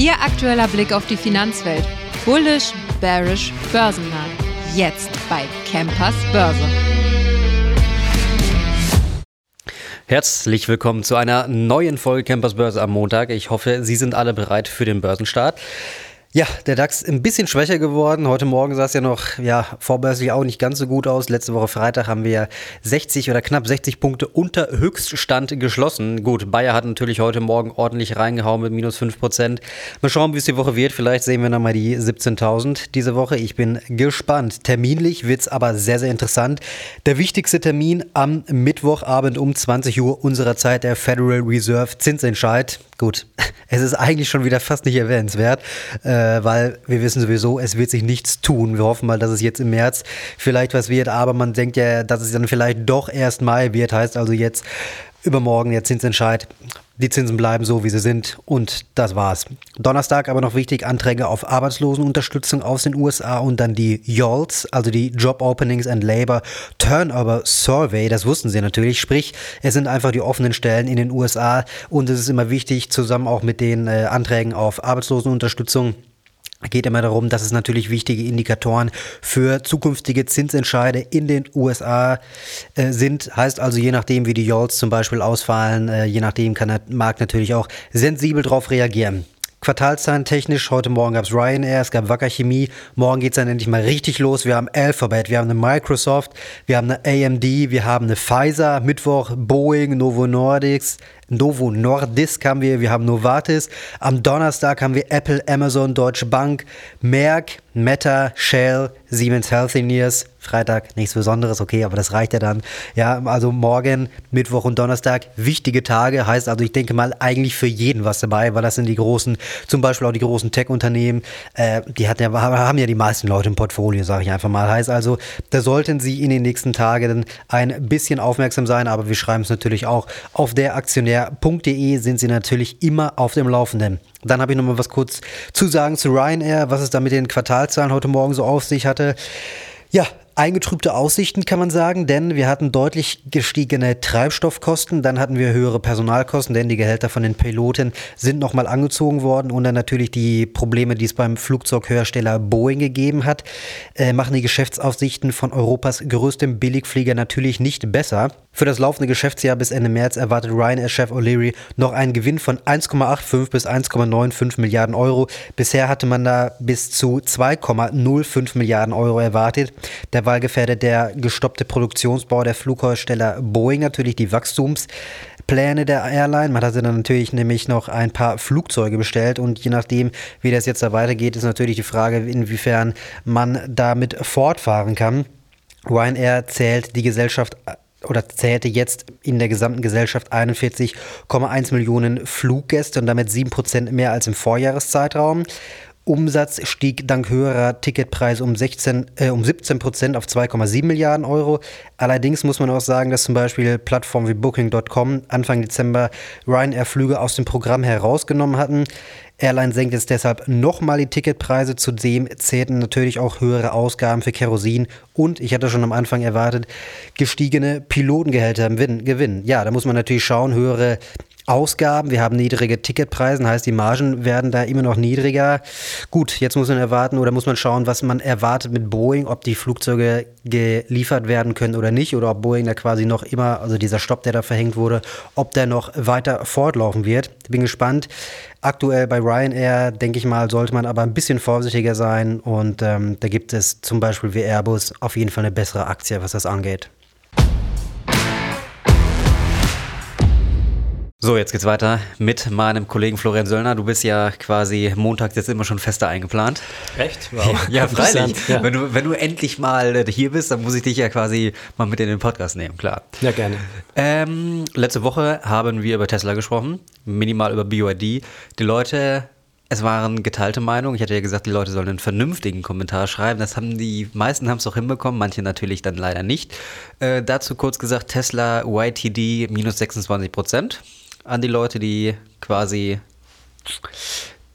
Ihr aktueller Blick auf die Finanzwelt. Bullish, bearish, börsennah. Jetzt bei Campers Börse. Herzlich willkommen zu einer neuen Folge Campers Börse am Montag. Ich hoffe, Sie sind alle bereit für den Börsenstart. Ja, der DAX ein bisschen schwächer geworden. Heute Morgen sah es ja noch, ja, vorbörslich auch nicht ganz so gut aus. Letzte Woche Freitag haben wir 60 oder knapp 60 Punkte unter Höchststand geschlossen. Gut, Bayer hat natürlich heute Morgen ordentlich reingehauen mit minus 5 Prozent. Mal schauen, wie es die Woche wird. Vielleicht sehen wir nochmal die 17.000 diese Woche. Ich bin gespannt. Terminlich wird's aber sehr, sehr interessant. Der wichtigste Termin am Mittwochabend um 20 Uhr unserer Zeit, der Federal Reserve Zinsentscheid. Gut, es ist eigentlich schon wieder fast nicht erwähnenswert. Äh, äh, weil wir wissen sowieso, es wird sich nichts tun. Wir hoffen mal, dass es jetzt im März vielleicht was wird, aber man denkt ja, dass es dann vielleicht doch erst Mai wird, heißt also jetzt übermorgen der Zinsentscheid. Die Zinsen bleiben so, wie sie sind und das war's. Donnerstag aber noch wichtig, Anträge auf Arbeitslosenunterstützung aus den USA und dann die YOLS, also die Job Openings and Labor Turnover Survey, das wussten sie natürlich, sprich, es sind einfach die offenen Stellen in den USA und es ist immer wichtig, zusammen auch mit den äh, Anträgen auf Arbeitslosenunterstützung geht immer darum, dass es natürlich wichtige Indikatoren für zukünftige Zinsentscheide in den USA äh, sind. Heißt also, je nachdem, wie die Yolls zum Beispiel ausfallen, äh, je nachdem kann der Markt natürlich auch sensibel darauf reagieren. Quartalszahlen technisch, heute Morgen gab es Ryanair, es gab Wacker Chemie, morgen geht es dann endlich mal richtig los. Wir haben Alphabet, wir haben eine Microsoft, wir haben eine AMD, wir haben eine Pfizer, Mittwoch Boeing, Novo Nordics, Novo Nordisk haben wir, wir haben Novartis. Am Donnerstag haben wir Apple, Amazon, Deutsche Bank, Merck, Meta, Shell, Siemens Healthineers. Freitag nichts Besonderes, okay, aber das reicht ja dann. Ja, also morgen, Mittwoch und Donnerstag wichtige Tage. Heißt also, ich denke mal eigentlich für jeden was dabei, weil das sind die großen, zum Beispiel auch die großen Tech-Unternehmen. Äh, die hat ja, haben ja die meisten Leute im Portfolio, sage ich einfach mal. Heißt also, da sollten Sie in den nächsten Tagen ein bisschen aufmerksam sein, aber wir schreiben es natürlich auch auf der Aktionär ryanair.de sind Sie natürlich immer auf dem Laufenden. Dann habe ich noch mal was kurz zu sagen zu Ryanair, was es da mit den Quartalzahlen heute Morgen so auf sich hatte. Ja, eingetrübte Aussichten, kann man sagen, denn wir hatten deutlich gestiegene Treibstoffkosten, dann hatten wir höhere Personalkosten, denn die Gehälter von den Piloten sind nochmal angezogen worden und dann natürlich die Probleme, die es beim Flugzeughersteller Boeing gegeben hat, äh, machen die Geschäftsaussichten von Europas größtem Billigflieger natürlich nicht besser. Für das laufende Geschäftsjahr bis Ende März erwartet Ryanair-Chef O'Leary noch einen Gewinn von 1,85 bis 1,95 Milliarden Euro. Bisher hatte man da bis zu 2,05 Milliarden Euro erwartet. Der gefährdet der gestoppte Produktionsbau der Flughersteller Boeing natürlich die Wachstumspläne der Airline. Man hatte dann natürlich nämlich noch ein paar Flugzeuge bestellt und je nachdem, wie das jetzt da weitergeht, ist natürlich die Frage, inwiefern man damit fortfahren kann. Ryanair zählt die Gesellschaft oder zählte jetzt in der gesamten Gesellschaft 41,1 Millionen Fluggäste und damit 7% mehr als im Vorjahreszeitraum. Umsatz stieg dank höherer Ticketpreise um, 16, äh, um 17 Prozent auf 2,7 Milliarden Euro. Allerdings muss man auch sagen, dass zum Beispiel Plattformen wie Booking.com Anfang Dezember Ryanair-Flüge aus dem Programm herausgenommen hatten. Airline senkt jetzt deshalb nochmal die Ticketpreise. Zudem zählten natürlich auch höhere Ausgaben für Kerosin und, ich hatte schon am Anfang erwartet, gestiegene Pilotengehälter im Gewinn. Ja, da muss man natürlich schauen, höhere Ausgaben, wir haben niedrige Ticketpreise, heißt die Margen werden da immer noch niedriger. Gut, jetzt muss man erwarten oder muss man schauen, was man erwartet mit Boeing, ob die Flugzeuge geliefert werden können oder nicht oder ob Boeing da quasi noch immer, also dieser Stopp, der da verhängt wurde, ob der noch weiter fortlaufen wird. Bin gespannt. Aktuell bei Ryanair, denke ich mal, sollte man aber ein bisschen vorsichtiger sein und ähm, da gibt es zum Beispiel wie Airbus auf jeden Fall eine bessere Aktie, was das angeht. So, jetzt geht's weiter mit meinem Kollegen Florian Söllner. Du bist ja quasi montags jetzt immer schon fester eingeplant. Echt? Wow. ja, freilich. Ja. Wenn, du, wenn du endlich mal äh, hier bist, dann muss ich dich ja quasi mal mit in den Podcast nehmen, klar. Ja, gerne. Ähm, letzte Woche haben wir über Tesla gesprochen, minimal über BYD. Die Leute es waren geteilte Meinungen. Ich hatte ja gesagt, die Leute sollen einen vernünftigen Kommentar schreiben. Das haben die meisten haben es auch hinbekommen, manche natürlich dann leider nicht. Äh, dazu kurz gesagt, Tesla YTD minus 26 Prozent an die Leute, die quasi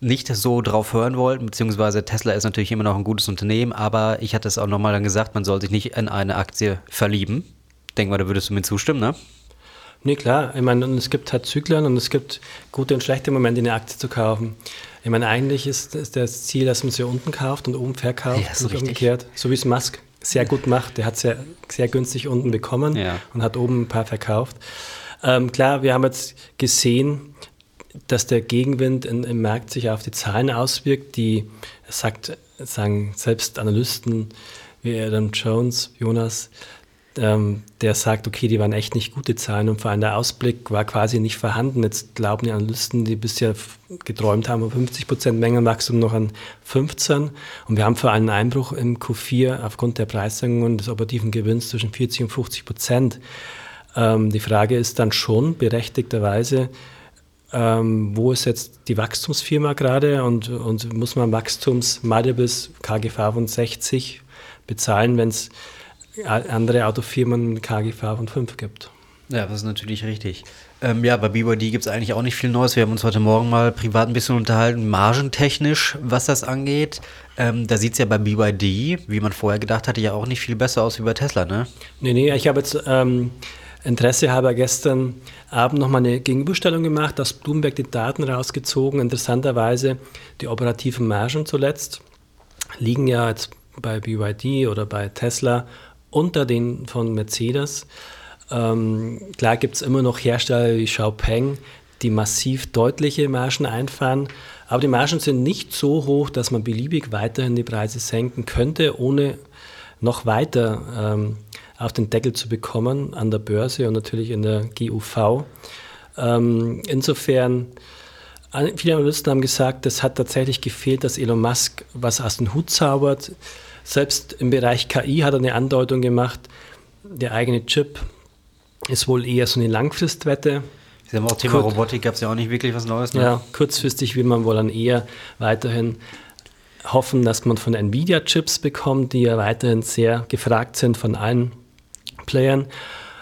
nicht so drauf hören wollten, beziehungsweise Tesla ist natürlich immer noch ein gutes Unternehmen, aber ich hatte es auch nochmal dann gesagt, man soll sich nicht in eine Aktie verlieben. Denk mal, da würdest du mir zustimmen, ne? Nee, klar. Ich meine, es gibt halt Zyklen und es gibt gute und schlechte Momente, in eine Aktie zu kaufen. Ich meine, eigentlich ist, ist das Ziel, dass man sie unten kauft und oben verkauft. Ja, so nicht umgekehrt. So wie es Musk sehr gut macht. Der hat sehr, sehr günstig unten bekommen Ja. und hat oben ein paar verkauft. Ähm, klar, wir haben jetzt gesehen, dass der Gegenwind in, im Markt sich auf die Zahlen auswirkt, die sagt, sagen selbst Analysten wie Adam Jones, Jonas, ähm, der sagt, okay, die waren echt nicht gute Zahlen und vor allem der Ausblick war quasi nicht vorhanden. Jetzt glauben die Analysten, die bisher geträumt haben, um 50 Prozent Mengenwachstum noch an 15 und wir haben vor allem einen Einbruch im Q4 aufgrund der Preissenkungen des operativen Gewinns zwischen 40 und 50 Prozent. Ähm, die Frage ist dann schon berechtigterweise, ähm, wo ist jetzt die Wachstumsfirma gerade und, und muss man Wachstumsmultiples KGV von 60 bezahlen, wenn es andere Autofirmen KGV von 5 gibt? Ja, das ist natürlich richtig. Ähm, ja, bei BYD gibt es eigentlich auch nicht viel Neues. Wir haben uns heute Morgen mal privat ein bisschen unterhalten, margentechnisch, was das angeht. Ähm, da sieht es ja bei BYD, wie man vorher gedacht hatte, ja auch nicht viel besser aus wie bei Tesla, ne? Nee, nee, ich habe jetzt ähm, Interesse halber gestern Abend nochmal eine Gegenüberstellung gemacht, aus Bloomberg die Daten rausgezogen. Interessanterweise die operativen Margen zuletzt liegen ja jetzt bei BYD oder bei Tesla unter den von Mercedes. Ähm, klar gibt es immer noch Hersteller wie Xiaopeng, die massiv deutliche Margen einfahren, aber die Margen sind nicht so hoch, dass man beliebig weiterhin die Preise senken könnte, ohne noch weiter ähm, auf den Deckel zu bekommen an der Börse und natürlich in der GUV. Ähm, insofern, viele Analysten haben gesagt, es hat tatsächlich gefehlt, dass Elon Musk was aus dem Hut zaubert. Selbst im Bereich KI hat er eine Andeutung gemacht, der eigene Chip ist wohl eher so eine Langfristwette. Sie haben auch Thema Gut. Robotik, gab es ja auch nicht wirklich was Neues, ne? Ja, kurzfristig will man wohl dann eher weiterhin hoffen, dass man von Nvidia-Chips bekommt, die ja weiterhin sehr gefragt sind von allen Playern.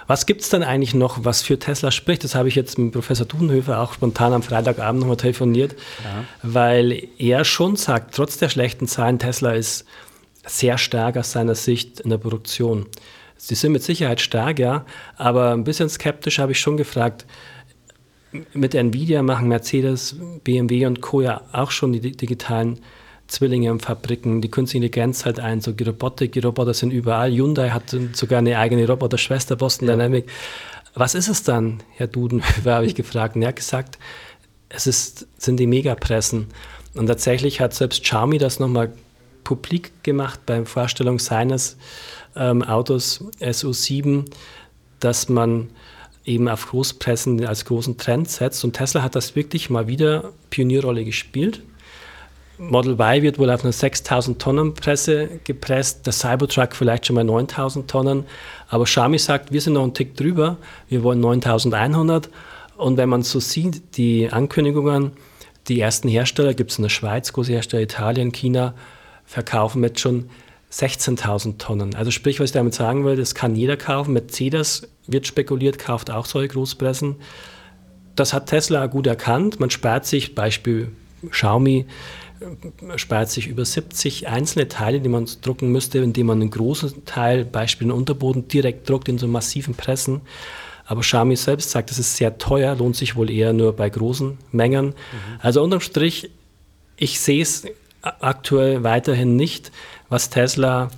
Was gibt es dann eigentlich noch, was für Tesla spricht? Das habe ich jetzt mit Professor Dudenhöfer auch spontan am Freitagabend nochmal telefoniert, weil er schon sagt, trotz der schlechten Zahlen, Tesla ist sehr stark aus seiner Sicht in der Produktion. Sie sind mit Sicherheit stark, ja, aber ein bisschen skeptisch habe ich schon gefragt, mit Nvidia machen Mercedes, BMW und Co. ja auch schon die di- digitalen Zwillinge in Fabriken. Die künstliche Intelligenz halt ein, so die Robotik, die Roboter sind überall. Hyundai hat sogar eine eigene Roboterschwester, Boston Dynamic. Was ist es dann, Herr Duden, habe ich gefragt. Und er hat gesagt, es ist, sind die Megapressen. Und tatsächlich hat selbst Xiaomi das nochmal publik gemacht beim Vorstellung seines ähm, Autos SU7, dass man eben auf Großpressen als großen Trend setzt. Und Tesla hat das wirklich mal wieder Pionierrolle gespielt. Model Y wird wohl auf einer 6000 Tonnen Presse gepresst, der Cybertruck vielleicht schon mal 9000 Tonnen. Aber Xiaomi sagt, wir sind noch einen Tick drüber, wir wollen 9100. Und wenn man so sieht, die Ankündigungen, die ersten Hersteller, gibt es in der Schweiz, große Hersteller, Italien, China, verkaufen jetzt schon 16.000 Tonnen. Also sprich, was ich damit sagen will, das kann jeder kaufen. Mercedes wird spekuliert, kauft auch solche Großpressen. Das hat Tesla gut erkannt. Man spart sich, Beispiel Xiaomi, spart sich über 70 einzelne Teile, die man drucken müsste, indem man einen großen Teil, Beispiel den Unterboden, direkt druckt in so massiven Pressen. Aber Xiaomi selbst sagt, das ist sehr teuer, lohnt sich wohl eher nur bei großen Mengen. Also unterm Strich, ich sehe es aktuell weiterhin nicht, was Tesla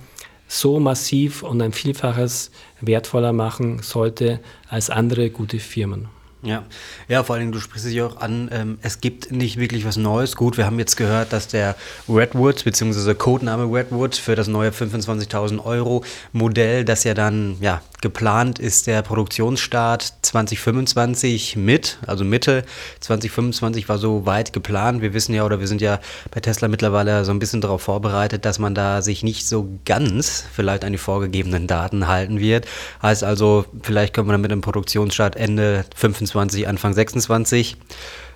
so massiv und ein Vielfaches wertvoller machen sollte als andere gute Firmen. Ja. ja, vor allen Dingen, du sprichst ja auch an, ähm, es gibt nicht wirklich was Neues. Gut, wir haben jetzt gehört, dass der Redwood, beziehungsweise Codename Redwood für das neue 25.000 Euro Modell, das ja dann, ja, geplant ist, der Produktionsstart 2025 mit, also Mitte 2025 war so weit geplant. Wir wissen ja, oder wir sind ja bei Tesla mittlerweile so ein bisschen darauf vorbereitet, dass man da sich nicht so ganz vielleicht an die vorgegebenen Daten halten wird. Heißt also, vielleicht können wir dann mit dem Produktionsstart Ende 25, Anfang 26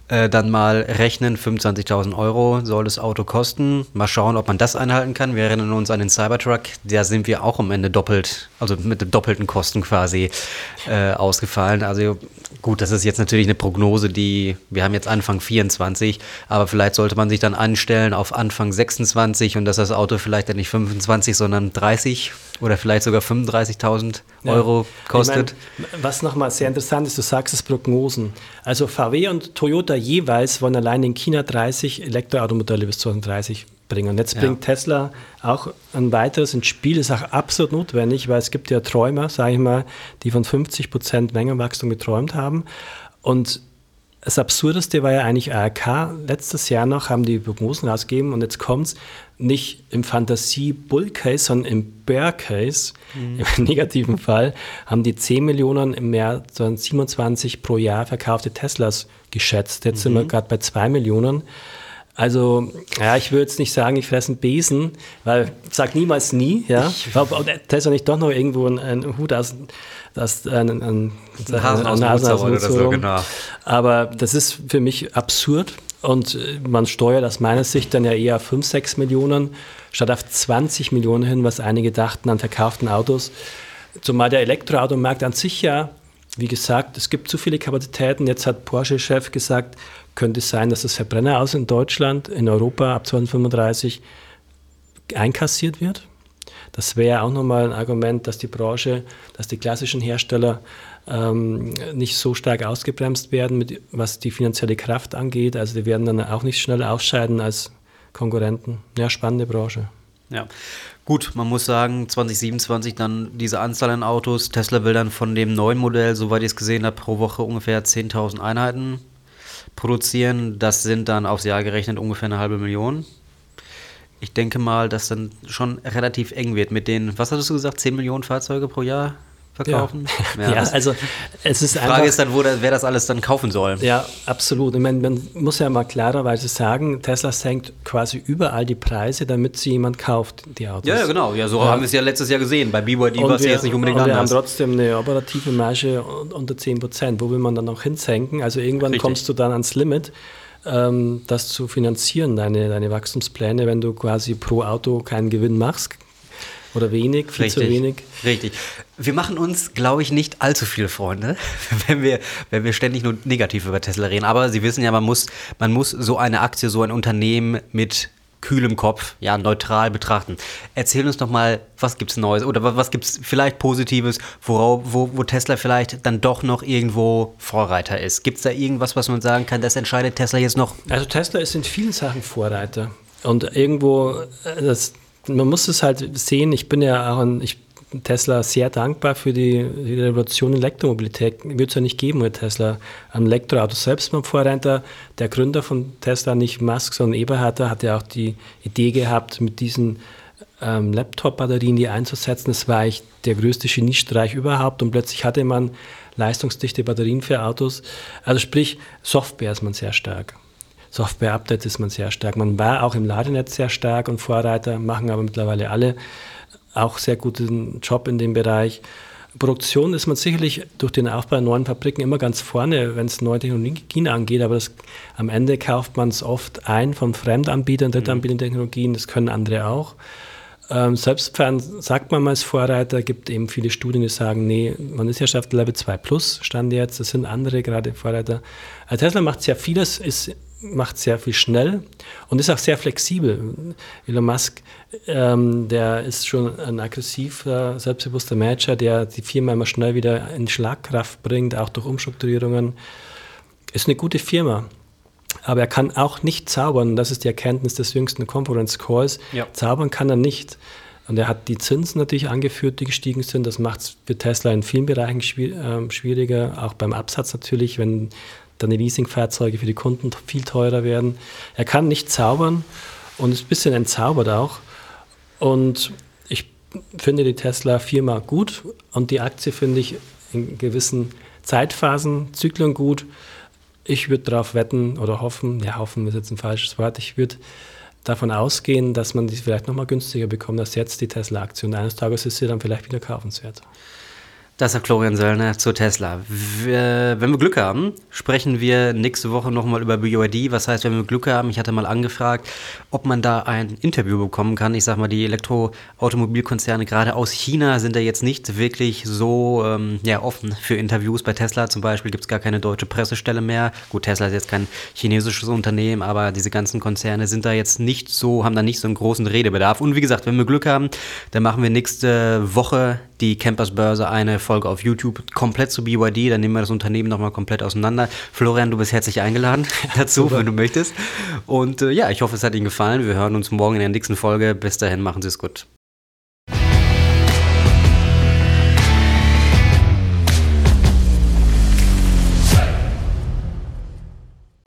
äh, dann mal rechnen, 25.000 Euro soll das Auto kosten. Mal schauen, ob man das einhalten kann. Wir erinnern uns an den Cybertruck, da sind wir auch am Ende doppelt, also mit doppelten Kosten quasi äh, ausgefallen. Also Gut, das ist jetzt natürlich eine Prognose, die wir haben jetzt Anfang 24, aber vielleicht sollte man sich dann anstellen auf Anfang 26 und dass das Auto vielleicht dann nicht 25, sondern 30 oder vielleicht sogar 35.000 Euro ja. kostet. Ich mein, was nochmal sehr interessant ist, du sagst es Prognosen. Also VW und Toyota jeweils wollen allein in China 30 Elektroautomodelle bis 2030 bringen. Und jetzt ja. bringt Tesla auch ein weiteres ins Spiel, das ist auch absolut notwendig, weil es gibt ja Träumer, sage ich mal, die von 50 Prozent Mengenwachstum geträumt haben. Und das Absurdeste war ja eigentlich ARK. Letztes Jahr noch haben die Prognosen rausgegeben und jetzt kommt es nicht im Fantasie-Bull-Case, sondern im Bear-Case. Mhm. Im negativen Fall haben die 10 Millionen im März 2027 pro Jahr verkaufte Teslas geschätzt. Jetzt mhm. sind wir mhm. gerade bei 2 Millionen. Also, ja, ich würde jetzt nicht sagen, ich fresse einen Besen, weil sag niemals nie, ja. Ob Tesla nicht doch noch irgendwo ein, ein Hut aus, das, ein, ein, ein, ein Hasen aus, Hasen aus oder so, genau. Aber das ist für mich absurd und man steuert aus meiner Sicht dann ja eher auf 5, 6 Millionen statt auf 20 Millionen hin, was einige dachten an verkauften Autos. Zumal der Elektroautomarkt an sich ja, wie gesagt, es gibt zu viele Kapazitäten. Jetzt hat Porsche-Chef gesagt, könnte es sein, dass das Verbrenner aus in Deutschland, in Europa ab 2035 einkassiert wird. Das wäre auch nochmal ein Argument, dass die Branche, dass die klassischen Hersteller ähm, nicht so stark ausgebremst werden, mit, was die finanzielle Kraft angeht. Also die werden dann auch nicht schnell ausscheiden als Konkurrenten. Ja, spannende Branche. Ja, gut, man muss sagen, 2027 dann diese Anzahl an Autos. Tesla will dann von dem neuen Modell, soweit ich es gesehen habe, pro Woche ungefähr 10.000 Einheiten produzieren. Das sind dann aufs Jahr gerechnet ungefähr eine halbe Million. Ich denke mal, dass dann schon relativ eng wird mit den, was hattest du gesagt, 10 Millionen Fahrzeuge pro Jahr? Verkaufen. Ja, ja also es ist Die Frage einfach, ist dann, wo der, wer das alles dann kaufen soll. Ja, absolut. Ich meine, man muss ja mal klarerweise sagen, Tesla senkt quasi überall die Preise, damit sie jemand kauft, die Autos. Ja, ja genau. Ja, so ja. haben wir es ja letztes Jahr gesehen. Bei BYD war es ja jetzt nicht unbedingt und anders. Wir haben trotzdem eine operative Marge unter 10 Prozent. Wo will man dann noch hinsenken? Also irgendwann Richtig. kommst du dann ans Limit ähm, das zu finanzieren, deine, deine Wachstumspläne, wenn du quasi pro Auto keinen Gewinn machst, oder wenig, viel Richtig. zu wenig. Richtig. Wir machen uns, glaube ich, nicht allzu viele Freunde, wenn wir, wenn wir ständig nur negativ über Tesla reden. Aber Sie wissen ja, man muss, man muss so eine Aktie, so ein Unternehmen mit kühlem Kopf, ja, neutral betrachten. Erzähl uns doch mal, was gibt es Neues oder was gibt es vielleicht Positives, worauf, wo, wo Tesla vielleicht dann doch noch irgendwo Vorreiter ist. Gibt es da irgendwas, was man sagen kann, das entscheidet Tesla jetzt noch? Also Tesla ist in vielen Sachen Vorreiter. Und irgendwo, äh, das, man muss es halt sehen, ich bin ja auch ein, ich Tesla sehr dankbar für die, die Revolution in Elektromobilität. Würde es ja nicht geben mit Tesla. Am Elektroauto selbst beim Vorreiter, der Gründer von Tesla, nicht Musk, sondern Eberhard, hat ja auch die Idee gehabt, mit diesen ähm, Laptop-Batterien die einzusetzen. Das war eigentlich der größte Geniestreich überhaupt und plötzlich hatte man leistungsdichte Batterien für Autos. Also sprich, Software ist man sehr stark. Software-Updates ist man sehr stark. Man war auch im Ladenetz sehr stark und Vorreiter, machen aber mittlerweile alle auch sehr guten Job in dem Bereich. Produktion ist man sicherlich durch den Aufbau neuen Fabriken immer ganz vorne, wenn es neue Technologien angeht, aber das, am Ende kauft man es oft ein von Fremdanbietern, Drittanbietern Technologien, das können andere auch. Ähm, Selbstfahren sagt man mal als Vorreiter, gibt eben viele Studien, die sagen, nee, man ist ja schon auf Level 2 Plus, stand jetzt, das sind andere gerade Vorreiter. Also Tesla macht sehr vieles, ist macht sehr viel schnell und ist auch sehr flexibel. Elon Musk, ähm, der ist schon ein aggressiver, selbstbewusster Manager, der die Firma immer schnell wieder in Schlagkraft bringt, auch durch Umstrukturierungen. Ist eine gute Firma. Aber er kann auch nicht zaubern. Das ist die Erkenntnis des jüngsten Conference Calls. Ja. Zaubern kann er nicht. Und er hat die Zinsen natürlich angeführt, die gestiegen sind. Das macht es für Tesla in vielen Bereichen ähm, schwieriger, auch beim Absatz natürlich, wenn dann die Leasingfahrzeuge für die Kunden viel teurer werden. Er kann nicht zaubern und ist ein bisschen entzaubert auch. Und ich finde die Tesla-Firma gut und die Aktie finde ich in gewissen Zeitphasen, Zyklen gut. Ich würde darauf wetten oder hoffen, ja, hoffen ist jetzt ein falsches Wort, ich würde davon ausgehen, dass man die vielleicht nochmal günstiger bekommt als jetzt die Tesla-Aktie. Und eines Tages ist sie dann vielleicht wieder kaufenswert. Das ist Florian Söllner zu Tesla. Wir, wenn wir Glück haben, sprechen wir nächste Woche nochmal über BYD. Was heißt, wenn wir Glück haben? Ich hatte mal angefragt, ob man da ein Interview bekommen kann. Ich sag mal, die Elektroautomobilkonzerne gerade aus China sind da jetzt nicht wirklich so ähm, ja, offen für Interviews. Bei Tesla zum Beispiel gibt es gar keine deutsche Pressestelle mehr. Gut, Tesla ist jetzt kein chinesisches Unternehmen, aber diese ganzen Konzerne sind da jetzt nicht so, haben da nicht so einen großen Redebedarf. Und wie gesagt, wenn wir Glück haben, dann machen wir nächste Woche die Campersbörse eine Folge auf YouTube komplett zu BYD. Dann nehmen wir das Unternehmen nochmal komplett auseinander. Florian, du bist herzlich eingeladen dazu, wenn du möchtest. Und äh, ja, ich hoffe, es hat Ihnen gefallen. Wir hören uns morgen in der nächsten Folge. Bis dahin, machen Sie es gut.